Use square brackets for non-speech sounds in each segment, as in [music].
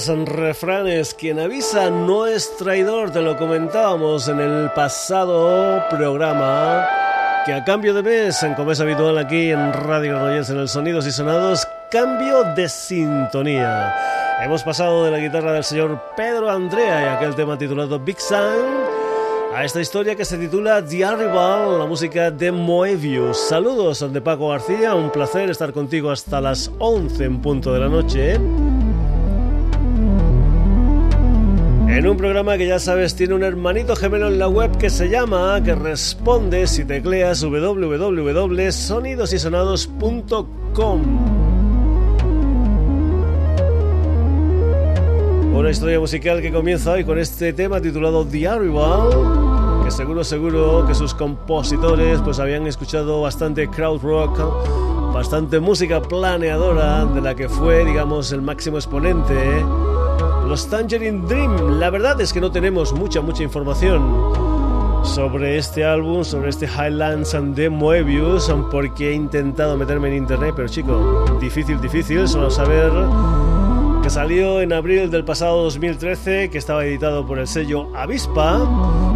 Más refranes, quien avisa no es traidor, te lo comentábamos en el pasado programa, que a cambio de mes, como es habitual aquí en Radio Granollers en el Sonidos y Sonados, cambio de sintonía. Hemos pasado de la guitarra del señor Pedro Andrea y aquel tema titulado Big Sun a esta historia que se titula The Arrival, la música de Moebius. Saludos de Paco García, un placer estar contigo hasta las 11 en punto de la noche. En un programa que ya sabes tiene un hermanito gemelo en la web que se llama, que responde si tecleas www.sonidosysonados.com. Una historia musical que comienza hoy con este tema titulado The Arrival, que seguro seguro que sus compositores pues habían escuchado bastante crowd rock, bastante música planeadora de la que fue digamos el máximo exponente los Tangerine Dream. La verdad es que no tenemos mucha, mucha información sobre este álbum, sobre este Highlands and the Moebius, porque he intentado meterme en internet, pero chico, difícil, difícil, solo saber que salió en abril del pasado 2013, que estaba editado por el sello Avispa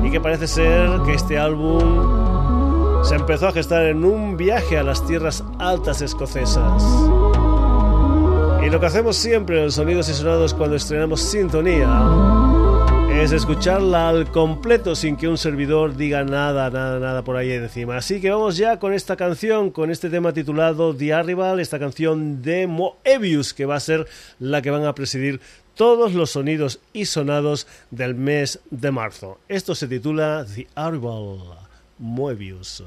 y que parece ser que este álbum se empezó a gestar en un viaje a las tierras altas escocesas. Y lo que hacemos siempre en sonidos y sonados cuando estrenamos sintonía es escucharla al completo sin que un servidor diga nada, nada, nada por ahí encima. Así que vamos ya con esta canción, con este tema titulado The Arrival, esta canción de Moebius, que va a ser la que van a presidir todos los sonidos y sonados del mes de marzo. Esto se titula The Arrival, Moebius.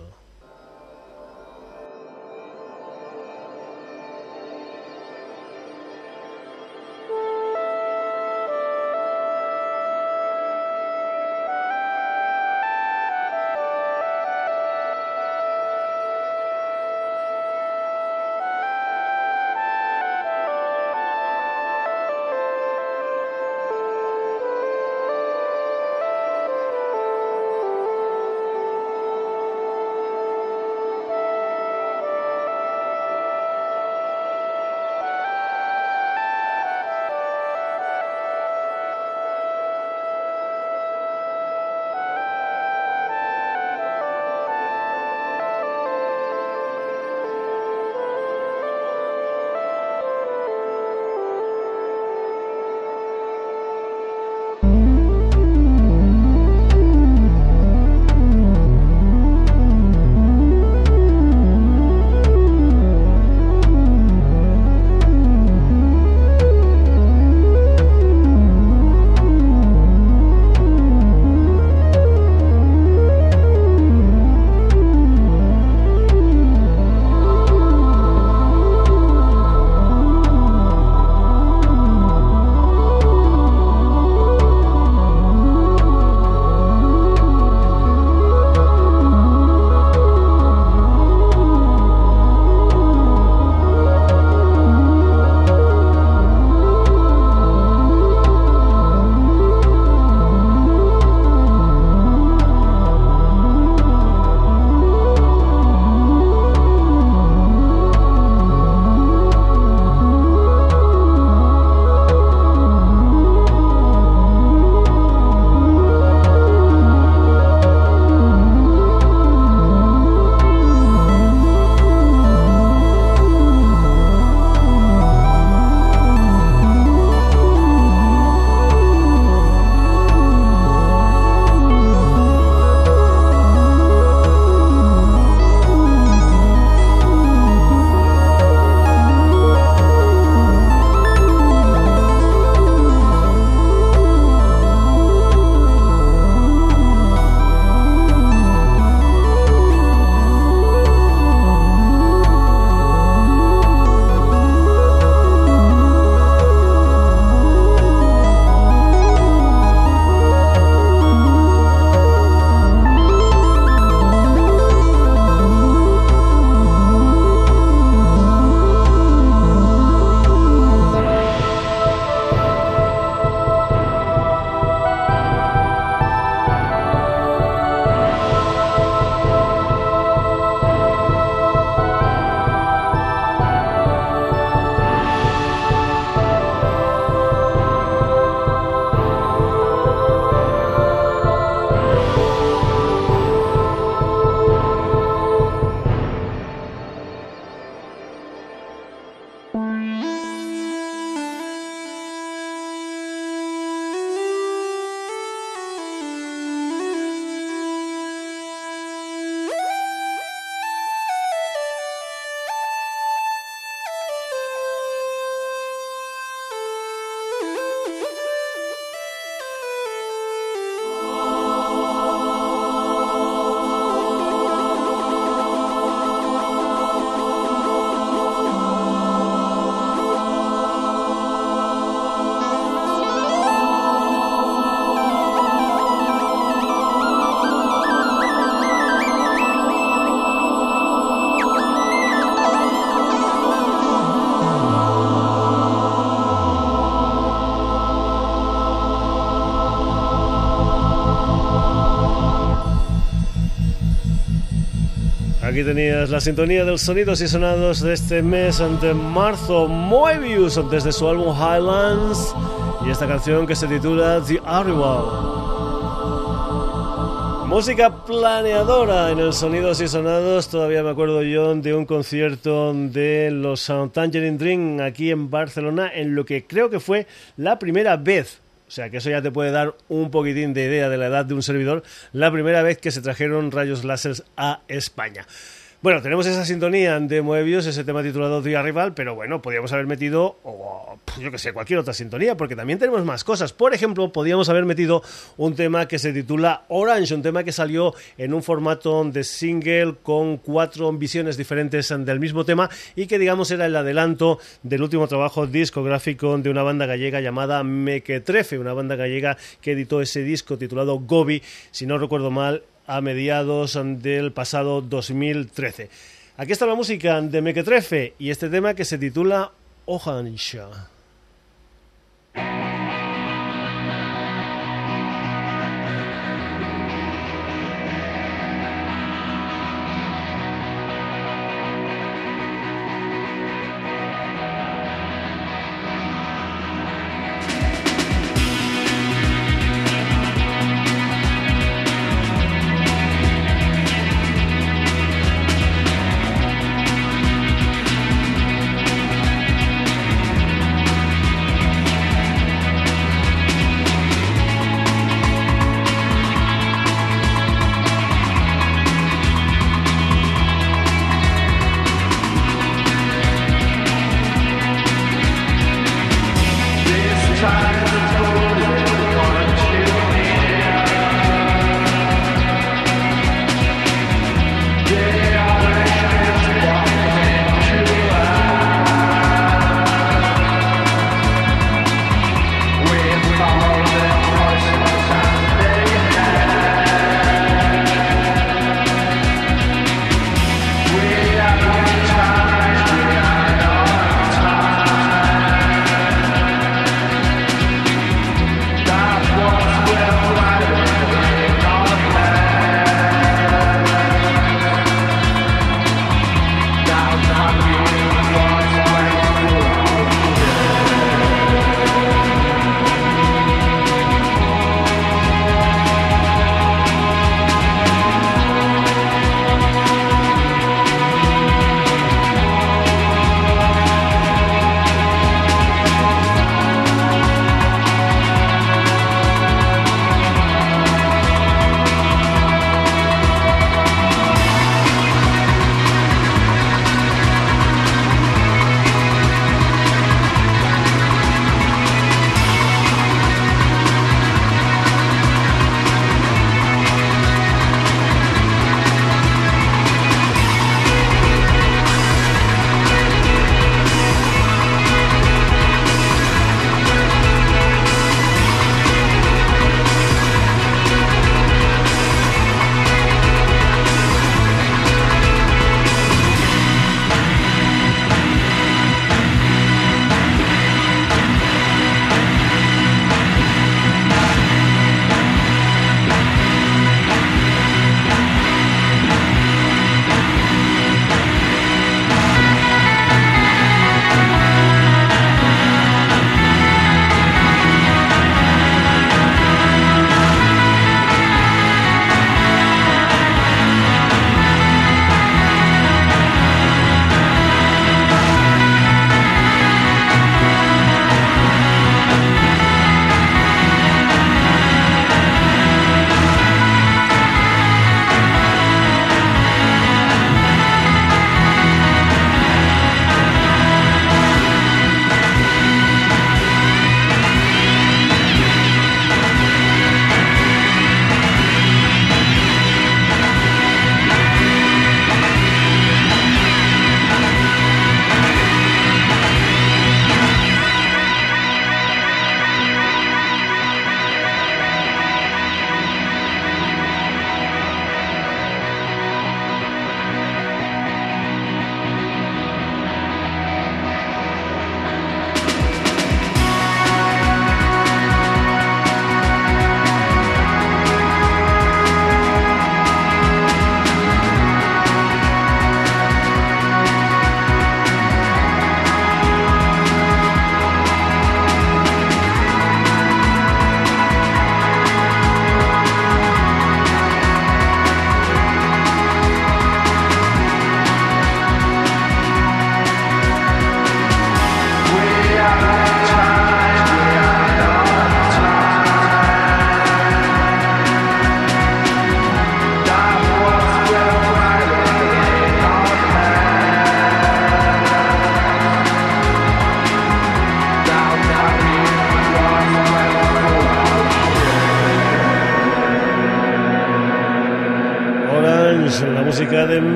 La sintonía de los sonidos y sonados de este mes ante marzo, Moebius, desde su álbum Highlands, y esta canción que se titula The Arrival. Música planeadora en el Sonidos y Sonados. Todavía me acuerdo yo de un concierto de los Tangerine Dream aquí en Barcelona, en lo que creo que fue la primera vez o sea que eso ya te puede dar un poquitín de idea de la edad de un servidor, la primera vez que se trajeron rayos láser a España. Bueno, tenemos esa sintonía de Moebius, ese tema titulado Día Rival, pero bueno, podríamos haber metido, o, yo que sé, cualquier otra sintonía, porque también tenemos más cosas. Por ejemplo, podríamos haber metido un tema que se titula Orange, un tema que salió en un formato de single con cuatro visiones diferentes del mismo tema y que, digamos, era el adelanto del último trabajo discográfico de una banda gallega llamada Mequetrefe, una banda gallega que editó ese disco titulado Gobi, si no recuerdo mal, a mediados del pasado 2013. Aquí está la música de Mequetrefe y este tema que se titula Ohansha.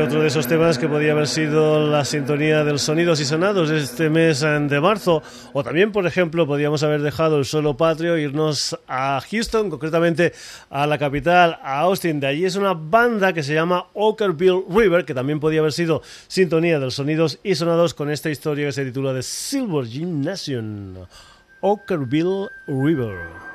Otro de esos temas que podía haber sido la sintonía del Sonidos y Sonados este mes de marzo, o también, por ejemplo, podíamos haber dejado el solo patrio irnos a Houston, concretamente a la capital, a Austin. De allí es una banda que se llama Okerville River, que también podía haber sido sintonía del Sonidos y Sonados con esta historia que se titula The Silver Gymnasium. Okerville River.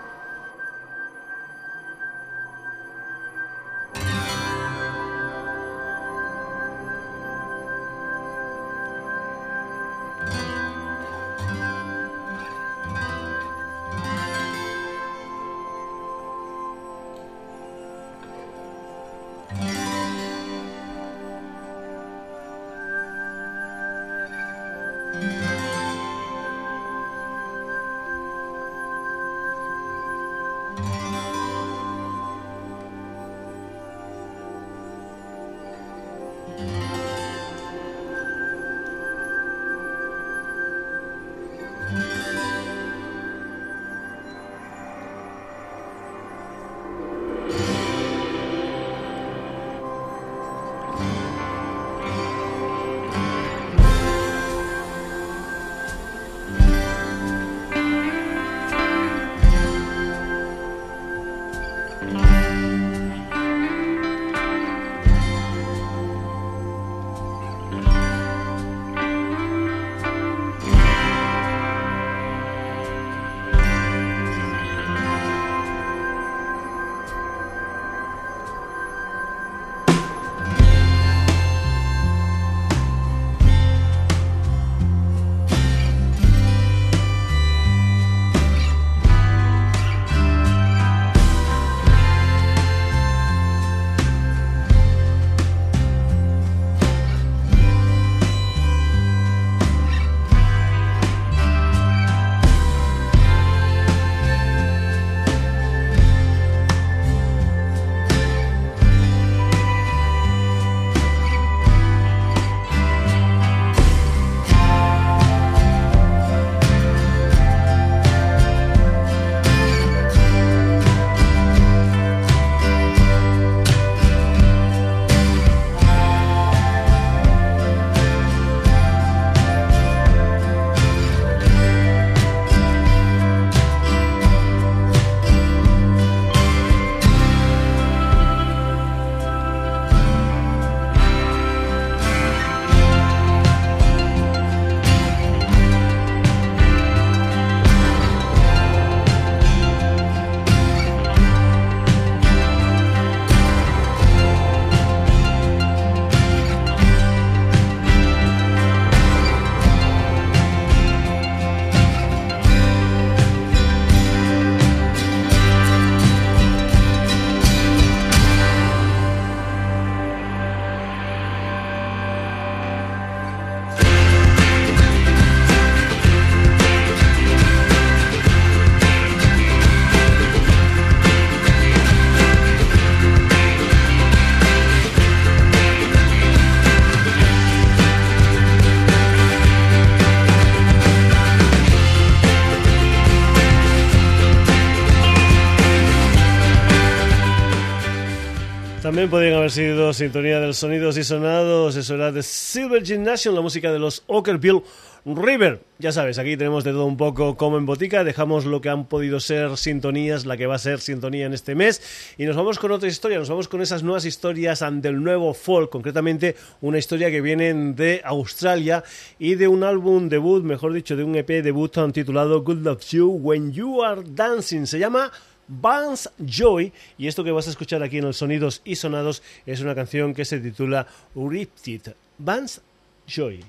También podrían haber sido sintonía de sonidos y sonados. Eso era de Silver Gymnasium, la música de los Okerville River. Ya sabes, aquí tenemos de todo un poco como en botica. Dejamos lo que han podido ser sintonías, la que va a ser sintonía en este mes. Y nos vamos con otra historia. Nos vamos con esas nuevas historias del nuevo folk. Concretamente, una historia que viene de Australia y de un álbum debut, mejor dicho, de un EP debut titulado Good Love You When You Are Dancing. Se llama Vance Joy y esto que vas a escuchar aquí en los sonidos y sonados es una canción que se titula Ripped Vance Joy.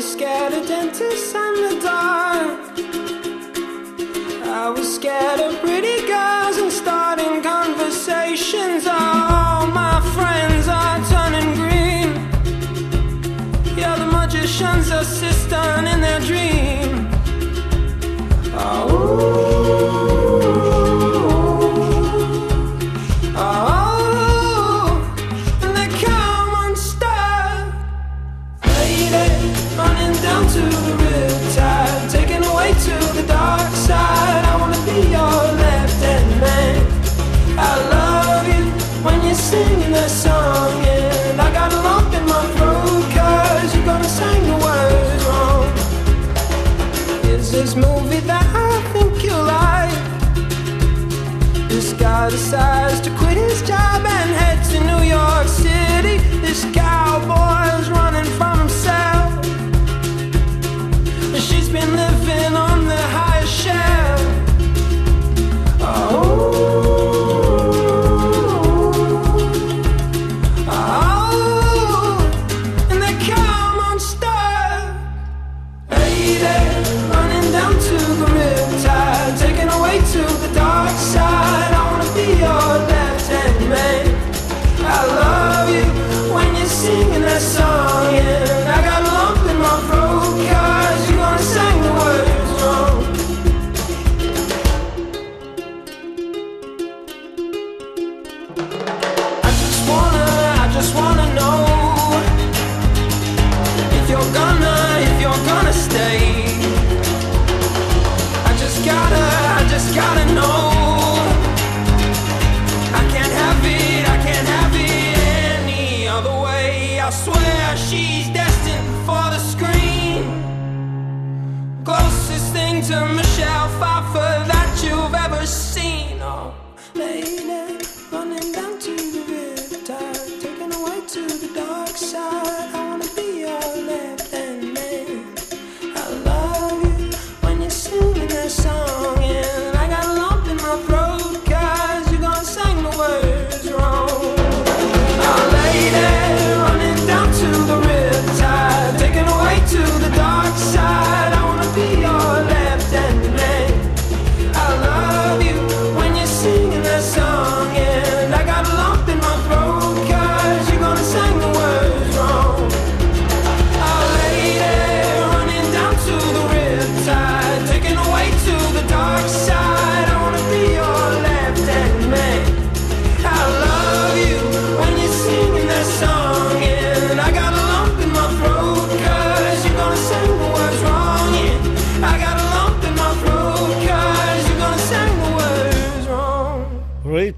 Scared of dentists. I was scared of pretty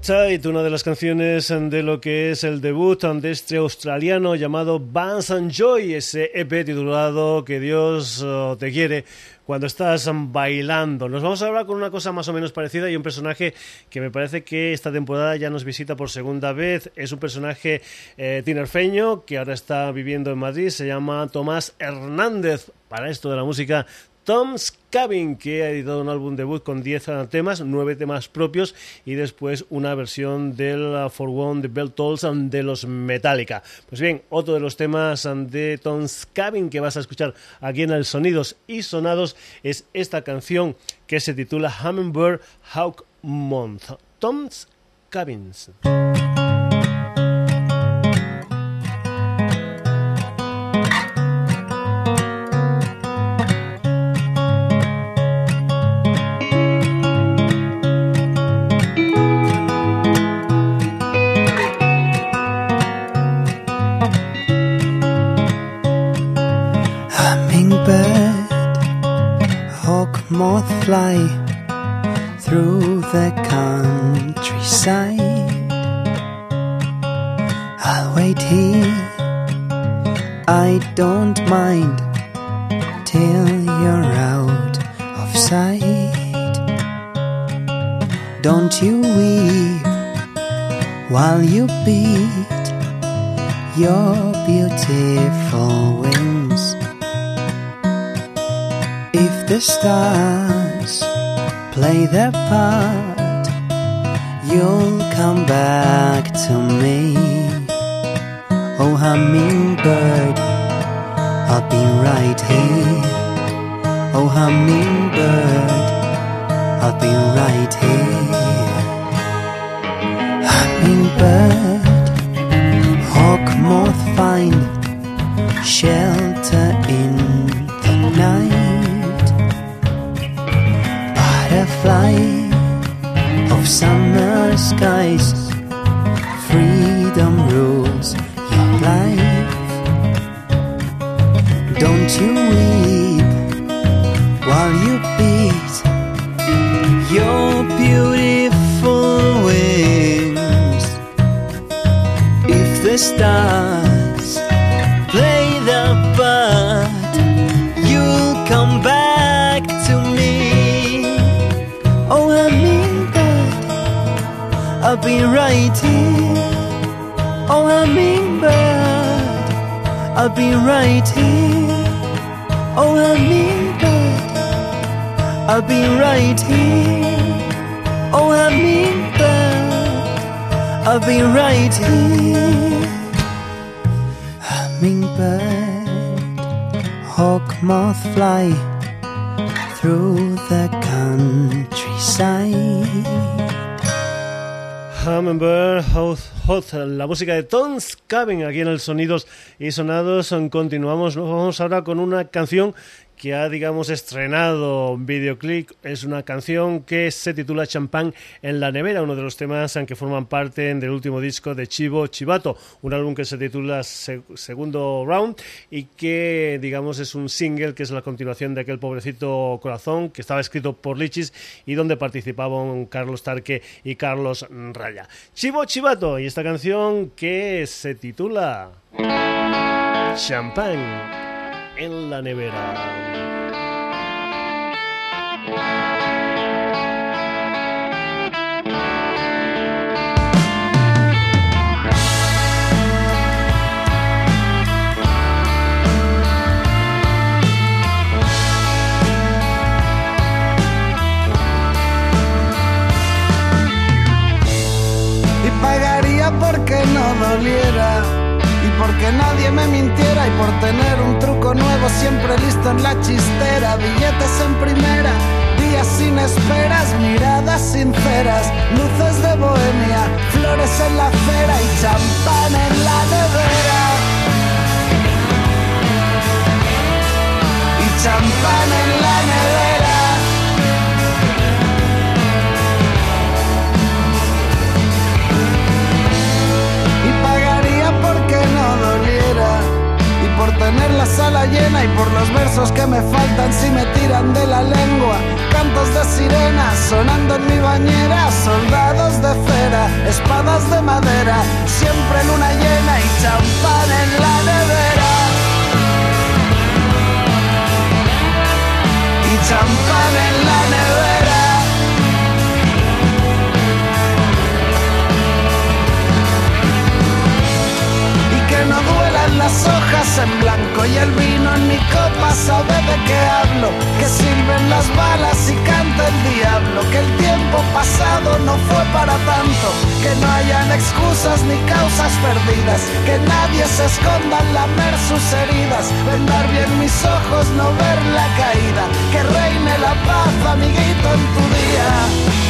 una de las canciones de lo que es el debut de este australiano llamado Vance and Joy, ese EP titulado Que Dios oh, te quiere cuando estás bailando. Nos vamos a hablar con una cosa más o menos parecida y un personaje que me parece que esta temporada ya nos visita por segunda vez. Es un personaje eh, tinerfeño que ahora está viviendo en Madrid, se llama Tomás Hernández. Para esto de la música Tom's Cabin, que ha editado un álbum debut con 10 temas, 9 temas propios y después una versión del uh, For One de Bell Tolls de los Metallica. Pues bien, otro de los temas de Tom's Cabin que vas a escuchar aquí en el Sonidos y Sonados es esta canción que se titula Hummingbird Hawk Month. Tom's Cabins. Fly through the countryside. I'll wait here, I don't mind till you're out of sight. Don't you weep while you beat your beautiful wings. The stars play their part, you'll come back to me. Oh, hummingbird, I'll be right here. Oh, hummingbird, I'll be right here. Hummingbird, hawk moth find shelter in the night butterfly of summer skies. Freedom rules your life. Don't you weep while you beat your beautiful wings. If the stars be right here. Oh, hummingbird, I'll be right here. Oh, hummingbird, I'll be right here. Oh, hummingbird, I'll be right here. Hummingbird, hawk, moth, fly through Hot, Hot, la música de Tons Cabin aquí en el Sonidos y Sonados. Continuamos, nos vamos ahora con una canción que ha, digamos, estrenado videoclip. Es una canción que se titula Champán en la nevera, uno de los temas que forman parte del último disco de Chivo Chivato, un álbum que se titula Segundo Round y que, digamos, es un single que es la continuación de aquel pobrecito corazón que estaba escrito por Lichis y donde participaban Carlos Tarque y Carlos Raya. Chivo Chivato y esta canción que se titula Champán en la nevera. Y pagaría porque no doliera nadie me mintiera y por tener un truco nuevo siempre listo en la chistera, billetes en primera, días sin esperas, miradas sinceras, luces de bohemia, flores en la acera y champán en la nevera. Y champán en la nevera. Por tener la sala llena y por los versos que me faltan si me tiran de la lengua. Cantos de sirenas sonando en mi bañera, soldados de cera, espadas de madera, siempre luna llena y champán en la nevera. Y champán en la nevera. En blanco y el vino en mi copa sabe de qué hablo. Que sirven las balas y canta el diablo. Que el tiempo pasado no fue para tanto. Que no hayan excusas ni causas perdidas. Que nadie se esconda en lamer sus heridas. Vendar bien mis ojos, no ver la caída. Que reine la paz, amiguito, en tu día.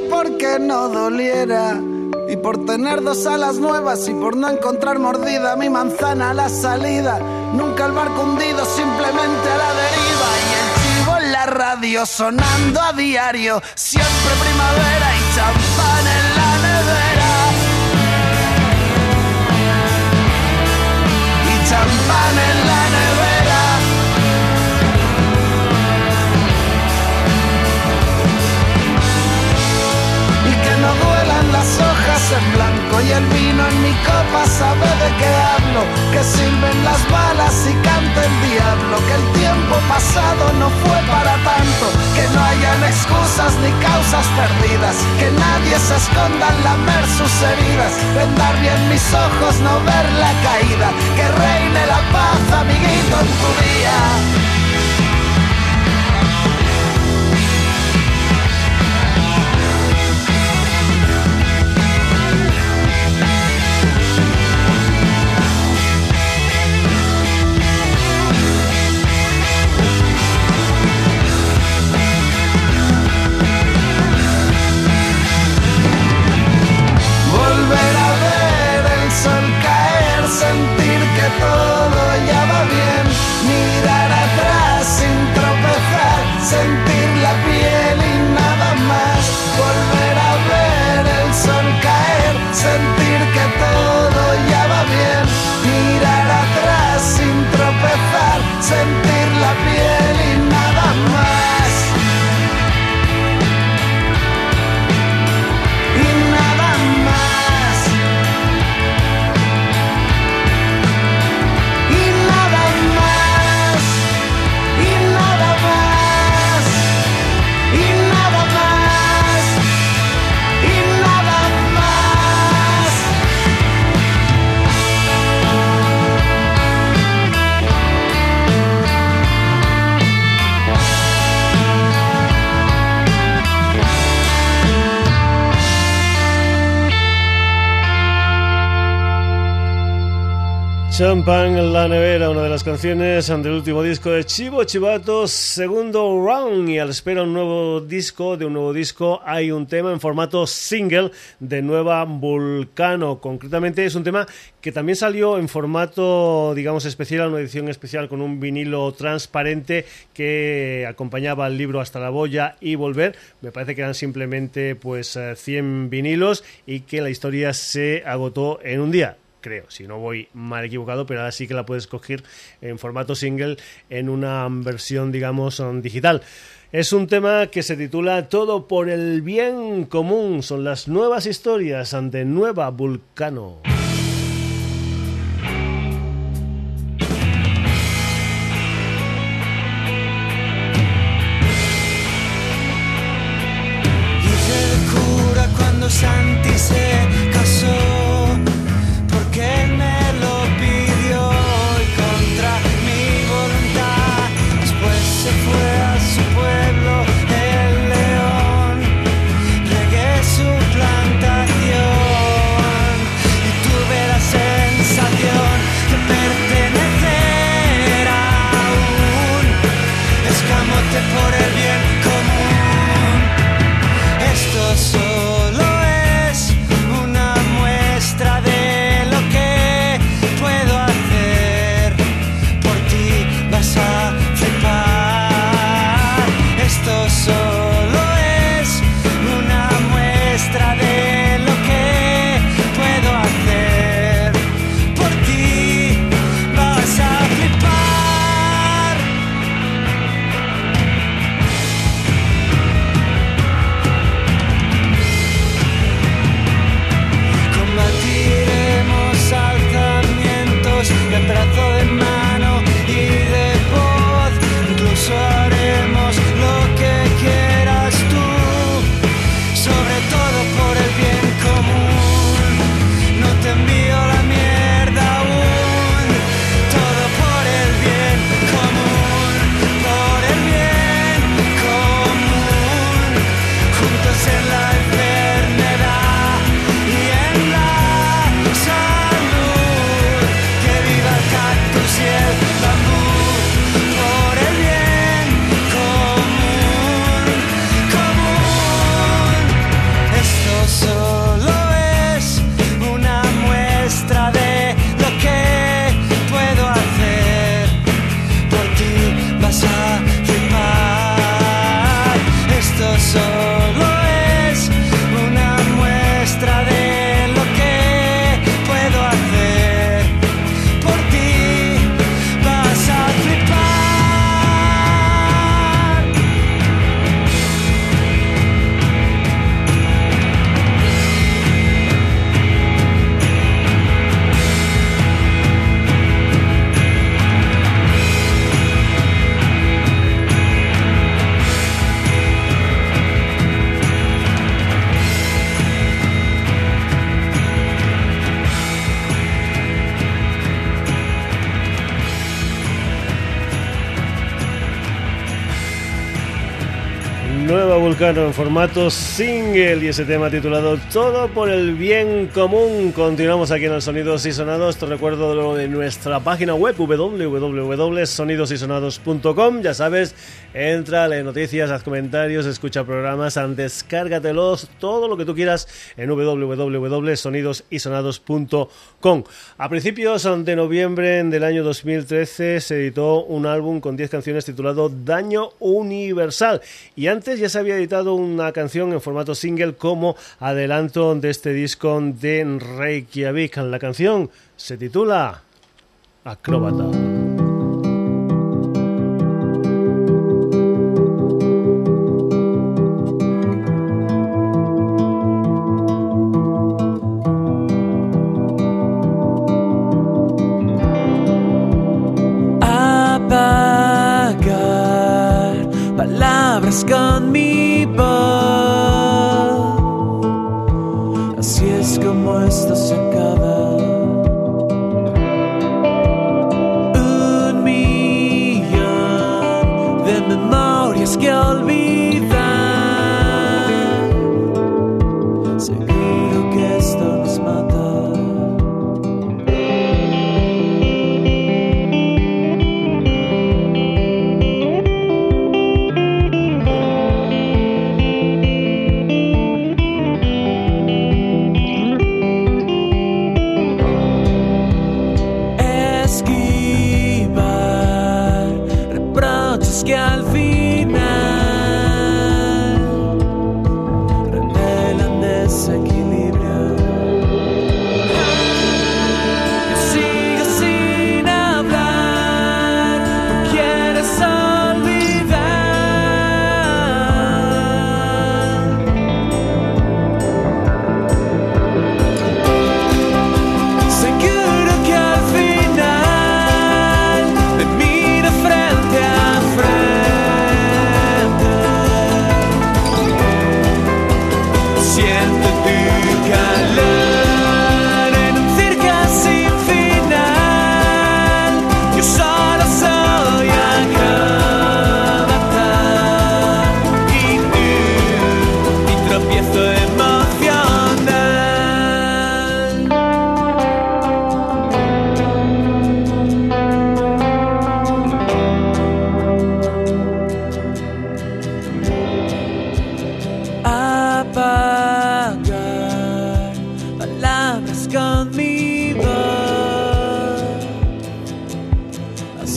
Porque no doliera. Y por tener dos alas nuevas y por no encontrar mordida mi manzana a la salida. Nunca el barco hundido, simplemente a la deriva. Y el chivo en la radio sonando a diario. Siempre primavera y champán en la nevera. Y champán en la en blanco y el vino en mi copa sabe de qué hablo. Que sirven las balas y cante el diablo. Que el tiempo pasado no fue para tanto. Que no hayan excusas ni causas perdidas. Que nadie se esconda en lamer sus heridas. Vendar bien mis ojos, no ver la caída. Que reine la paz, amiguito, en tu día. Champagne en la nevera, una de las canciones del último disco de Chivo Chivato, segundo round y al espera un nuevo disco, de un nuevo disco hay un tema en formato single de Nueva Vulcano, concretamente es un tema que también salió en formato, digamos, especial, una edición especial con un vinilo transparente que acompañaba al libro Hasta la Boya y Volver, me parece que eran simplemente pues 100 eh, vinilos y que la historia se agotó en un día creo, si no voy mal equivocado, pero ahora sí que la puedes coger en formato single en una versión, digamos, digital. Es un tema que se titula Todo por el bien común. Son las nuevas historias ante Nueva Vulcano. Santi se en formato single y ese tema titulado Todo por el bien común. Continuamos aquí en el Sonidos y Sonados. Te recuerdo lo de nuestra página web www.sonidosysonados.com. Ya sabes, entra, lee noticias, haz comentarios, escucha programas, descárgatelos, todo lo que tú quieras en www.sonidosysonados.com. A principios de noviembre del año 2013 se editó un álbum con 10 canciones titulado Daño Universal y antes ya se había editado una canción en formato single como adelanto de este disco de Reykjavik. La canción se titula Acróbata. abrazcan mi paz. Así es como esto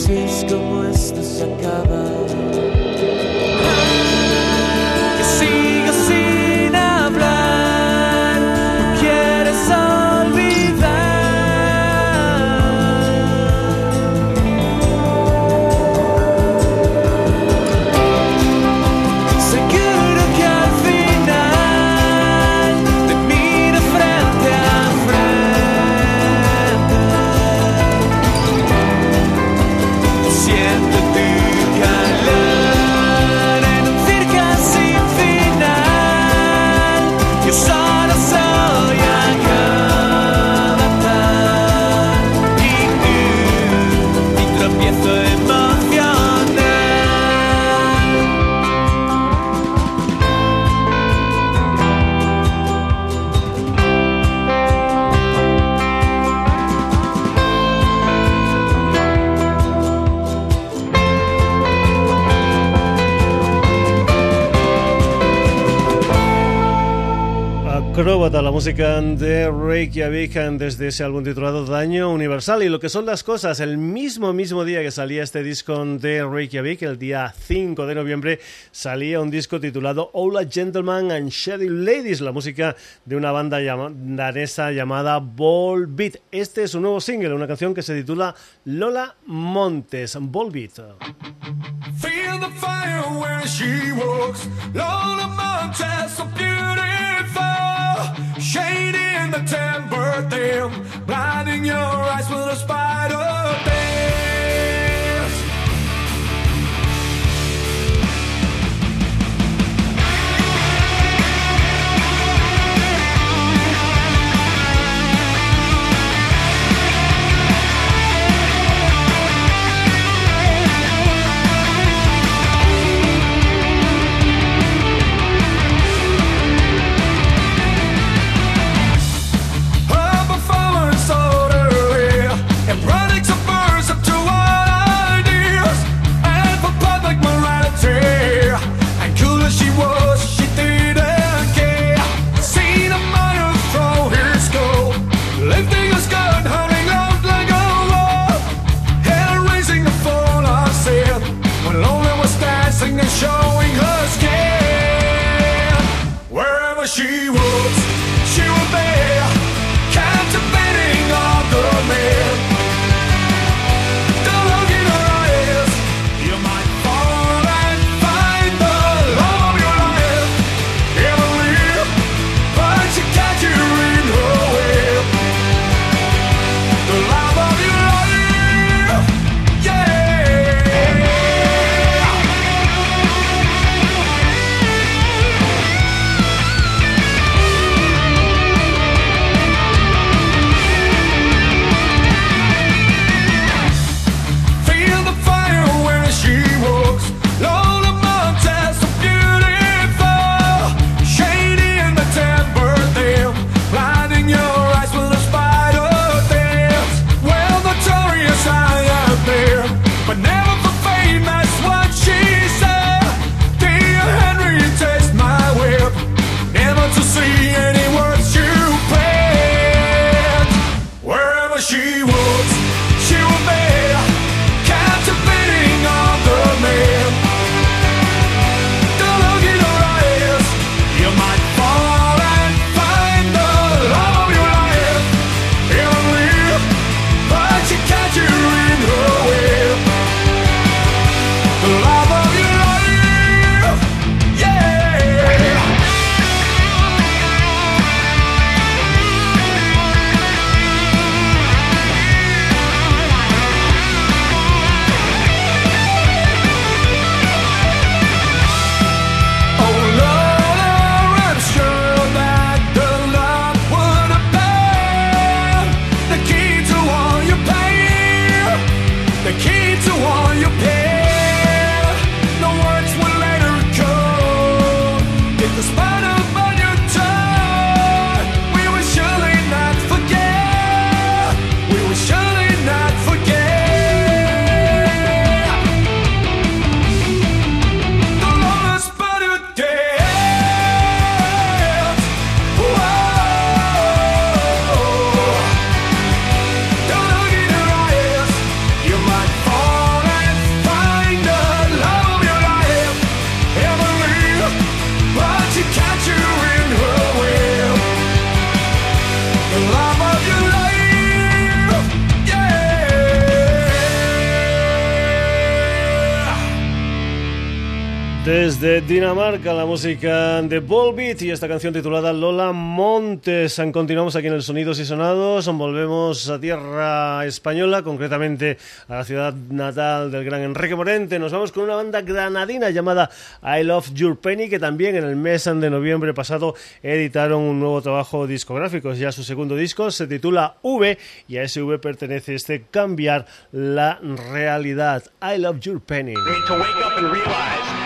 Como esto se acaba. Música de Reykjavik desde ese álbum titulado Daño Universal. Y lo que son las cosas, el mismo, mismo día que salía este disco de Reykjavik, el día 5 de noviembre, salía un disco titulado All Gentlemen and Shady Ladies, la música de una banda danesa llamada Ball Beat. Este es un nuevo single, una canción que se titula Lola Montes, Ball Beat. Feel the fire where she walks, Lola Montes, so beautiful. Shade in the temper dim, blinding your eyes with a spider dance. Desde Dinamarca, la música de Volbeat y esta canción titulada Lola Montes. Continuamos aquí en el Sonidos y Sonados. Volvemos a tierra española, concretamente a la ciudad natal del gran Enrique Morente. Nos vamos con una banda granadina llamada I Love Your Penny, que también en el mes de noviembre pasado editaron un nuevo trabajo discográfico. Es ya su segundo disco, se titula V y a ese V pertenece este Cambiar la Realidad. I Love Your Penny. rewriting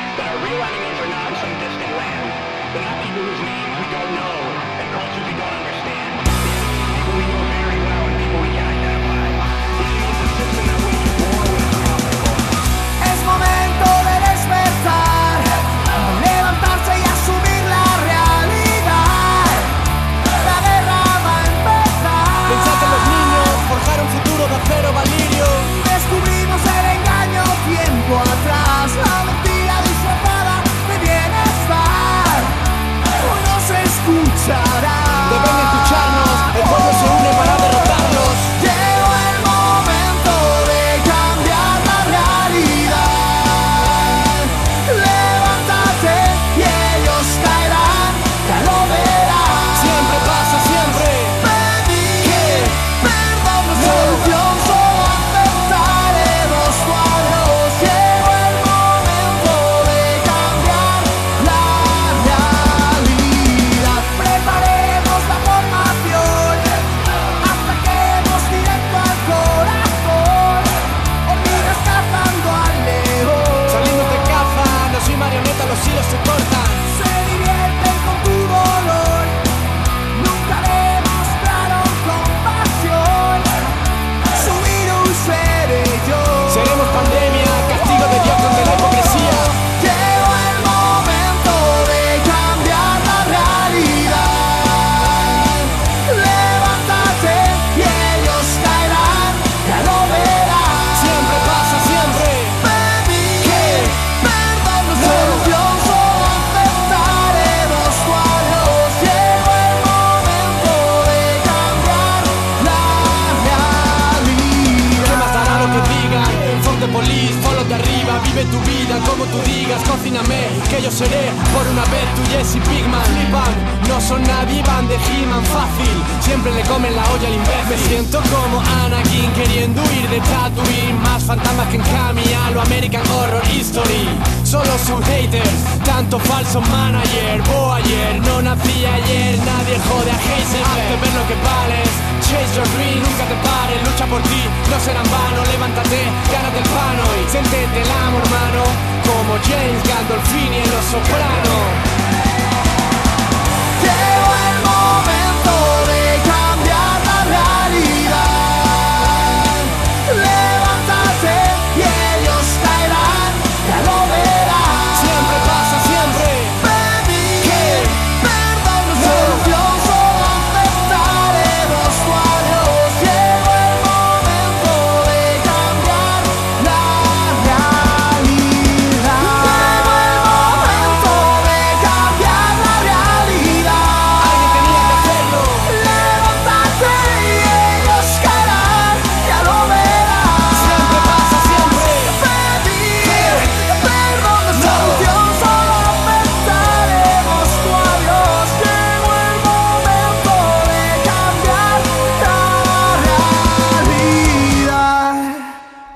Metrópolis, follow de arriba, vive tu vida como tú digas, cocíname, que yo seré por una vez tu Jesse Pigman, flipan, no son nadie, van de He-Man fácil, siempre le comen la olla al imbécil. Me siento como Anakin queriendo huir de Tatooine, más fantasmas que en Camilla, lo American Horror History. Solo sus haters, tanto falso manager, Bo ayer, no nací ayer, nadie jode a Hazte ver lo que vales, chase your dream, nunca te pares, lucha por ti, no será en vano, levántate, gánate el pan profano, intendete l'amo, hermano, como James Gandolfini en Los Soprano.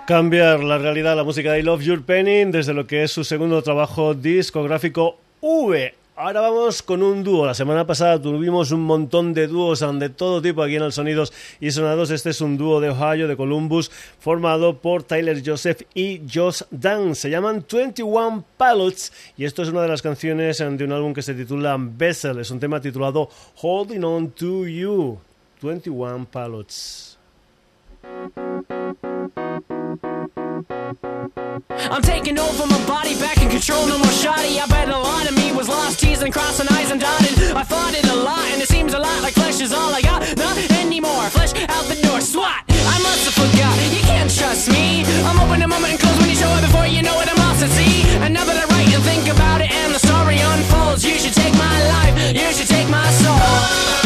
Cambiar la realidad, la música de I Love Your Penny desde lo que es su segundo trabajo discográfico V. Ahora vamos con un dúo. La semana pasada tuvimos un montón de dúos de todo tipo aquí en el Sonidos y Sonados. Este es un dúo de Ohio, de Columbus, formado por Tyler Joseph y Josh Dan. Se llaman 21 Pilots y esto es una de las canciones de un álbum que se titula Vessel. Es un tema titulado Holding On To You. 21 Pilots. I'm taking over my body, back in control, no more shoddy. I bet a lot of me was lost, teasing, crossing eyes and dotted. I fought it a lot, and it seems a lot like flesh is all I got. Not anymore, flesh out the door, swat. I must have forgot, you can't trust me. I'm open a moment and close when you show up before you know it, I'm lost at sea. And now that I write and think about it, and the story unfolds, you should take my life, you should take my soul.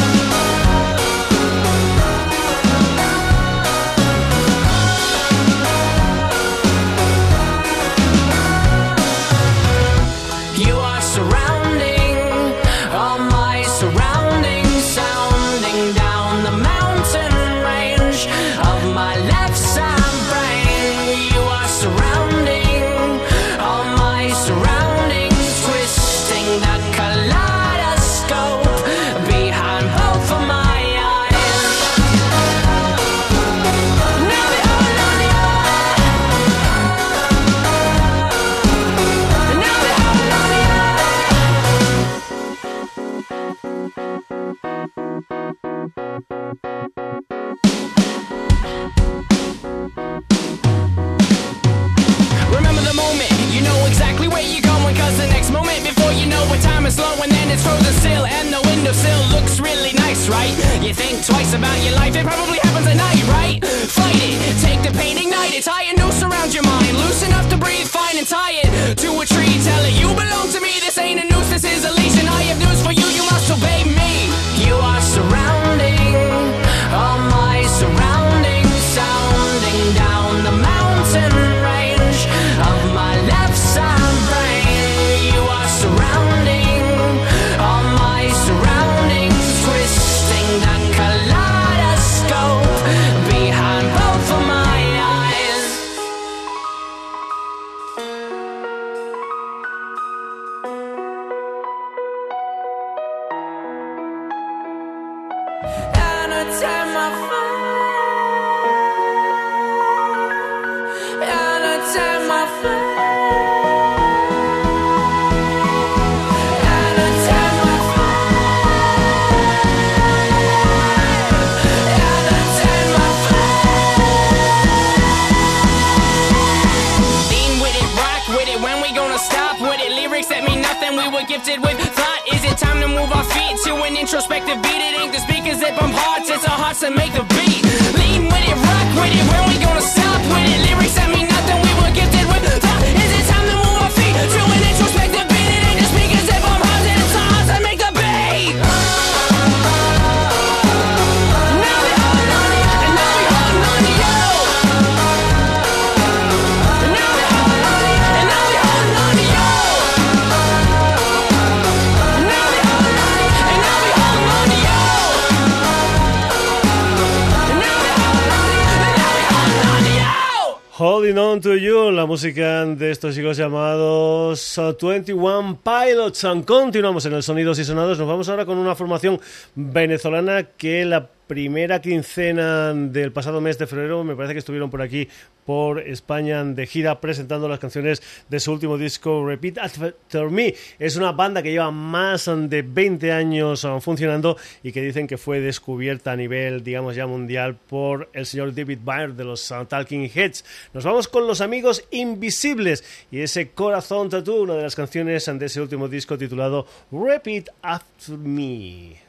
de estos chicos llamados uh, 21 Pilots. Continuamos en el Sonidos y Sonados. Nos vamos ahora con una formación venezolana que la primera quincena del pasado mes de febrero. Me parece que estuvieron por aquí, por España, de gira presentando las canciones de su último disco, Repeat After Me. Es una banda que lleva más de 20 años um, funcionando y que dicen que fue descubierta a nivel, digamos ya mundial, por el señor David Byrne de los uh, Talking Heads. Nos vamos con los amigos invisibles y ese corazón tattoo, una de las canciones de ese último disco titulado Repeat After Me.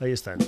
Ahí están.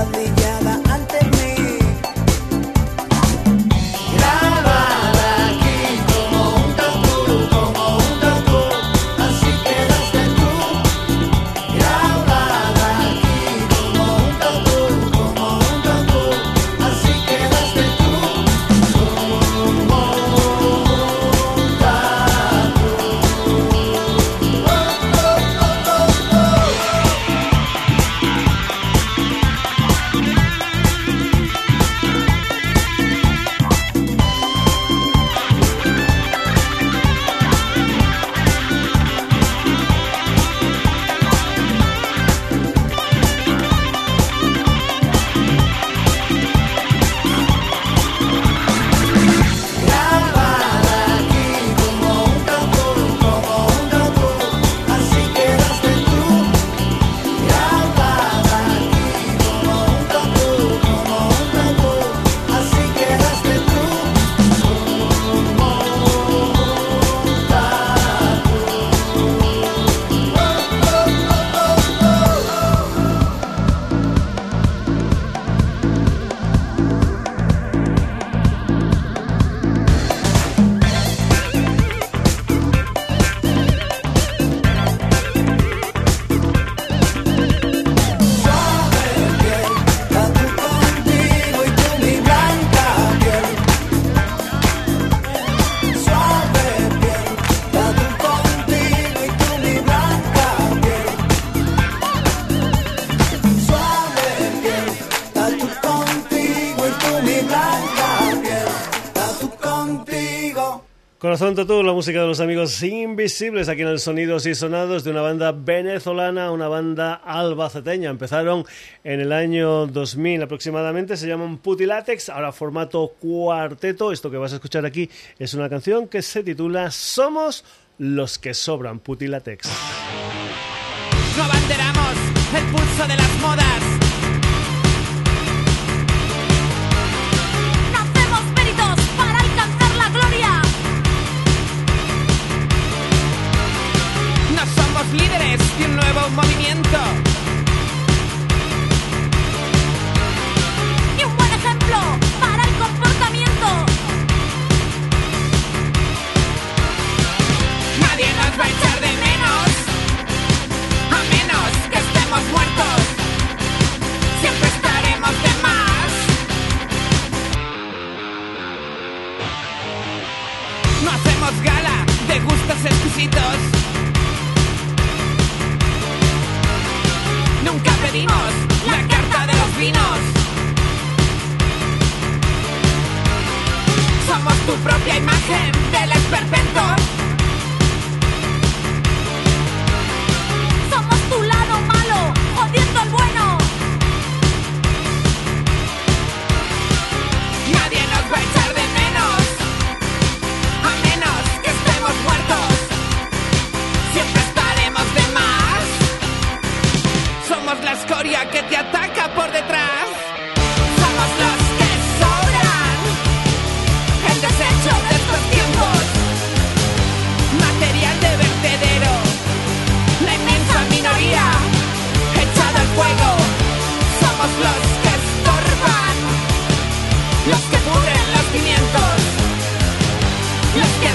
finally La música de los amigos invisibles aquí en el Sonidos y Sonados de una banda venezolana, una banda albaceteña. Empezaron en el año 2000 aproximadamente, se llaman Putilatex, ahora formato cuarteto. Esto que vas a escuchar aquí es una canción que se titula Somos los que sobran, Putilatex. No abanderamos el pulso de las modas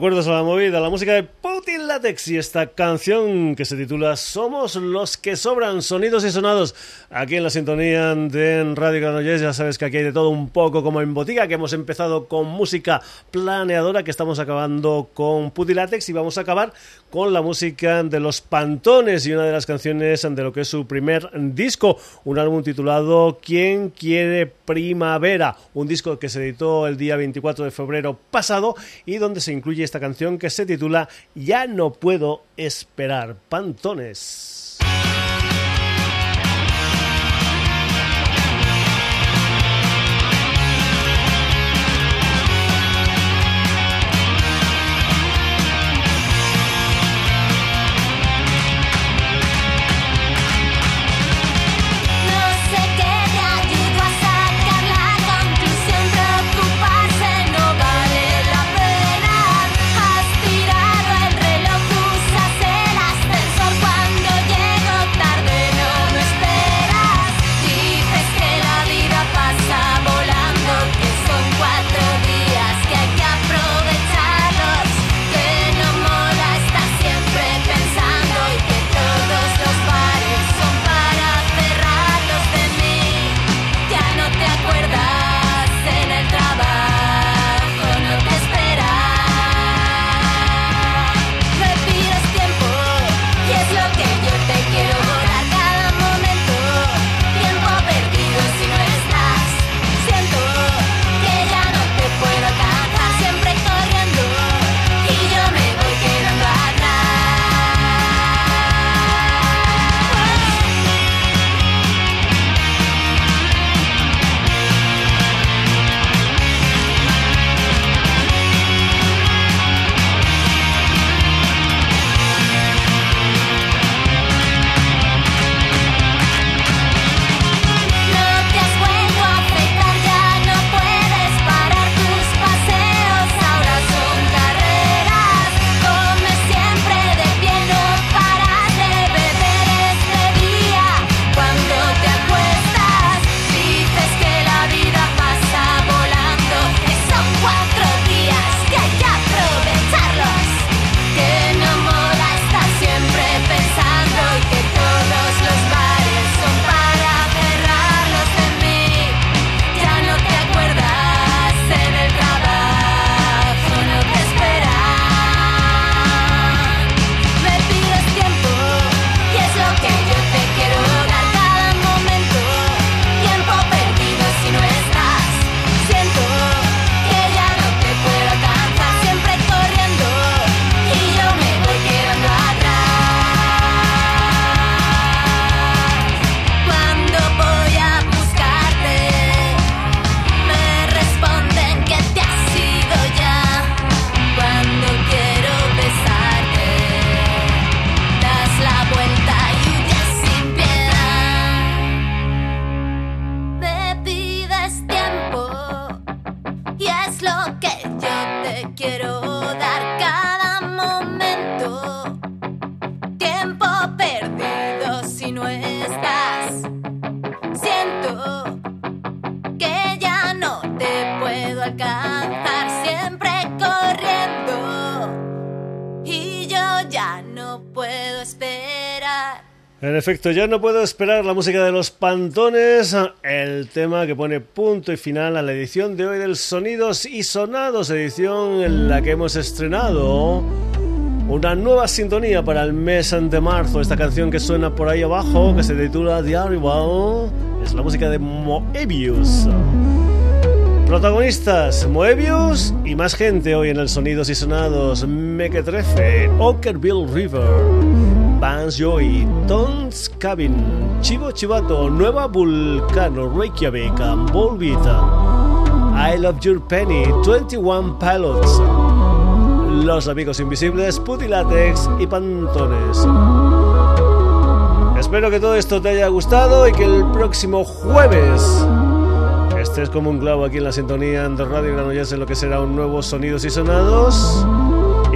recuerdos a la movida, la música de Putin Latex y esta canción que se titula Somos los que sobran, sonidos y sonados aquí en la sintonía de Radio Granollers. Ya sabes que aquí hay de todo un poco como en botica, que hemos empezado con música planeadora, que estamos acabando con Putin Latex y vamos a acabar con la música de los Pantones y una de las canciones de lo que es su primer disco, un álbum titulado ¿Quién quiere primavera? Un disco que se editó el día 24 de febrero pasado y donde se incluye esta canción que se titula Ya no puedo esperar, Pantones. En efecto, ya no puedo esperar la música de los Pantones, el tema que pone punto y final a la edición de hoy del Sonidos y Sonados, edición en la que hemos estrenado una nueva sintonía para el mes de marzo. Esta canción que suena por ahí abajo, que se titula The Arrival, es la música de Moebius. Protagonistas, Moebius y más gente hoy en el Sonidos y Sonados, Mequetrefe, Ockerville River. Vans Joy, Tons Cabin, Chivo Chivato, Nueva Vulcano, Reykjavik, Volvita, I Love Your Penny, 21 Pilots, Los Amigos Invisibles, Putilatex y Pantones. Espero que todo esto te haya gustado y que el próximo jueves estés como un clavo aquí en la sintonía de Radio Granollers en lo que será un nuevo Sonidos y Sonados.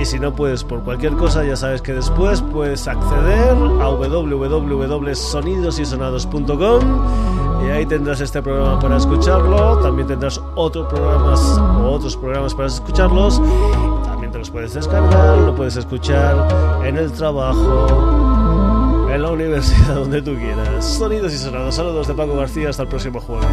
Y si no puedes por cualquier cosa, ya sabes que después puedes acceder a www.sonidosysonados.com y ahí tendrás este programa para escucharlo. También tendrás otros programas otros programas para escucharlos. También te los puedes descargar, lo puedes escuchar en el trabajo, en la universidad, [laughs] donde tú quieras. Sonidos y sonados. Saludos de Paco García. Hasta el próximo jueves.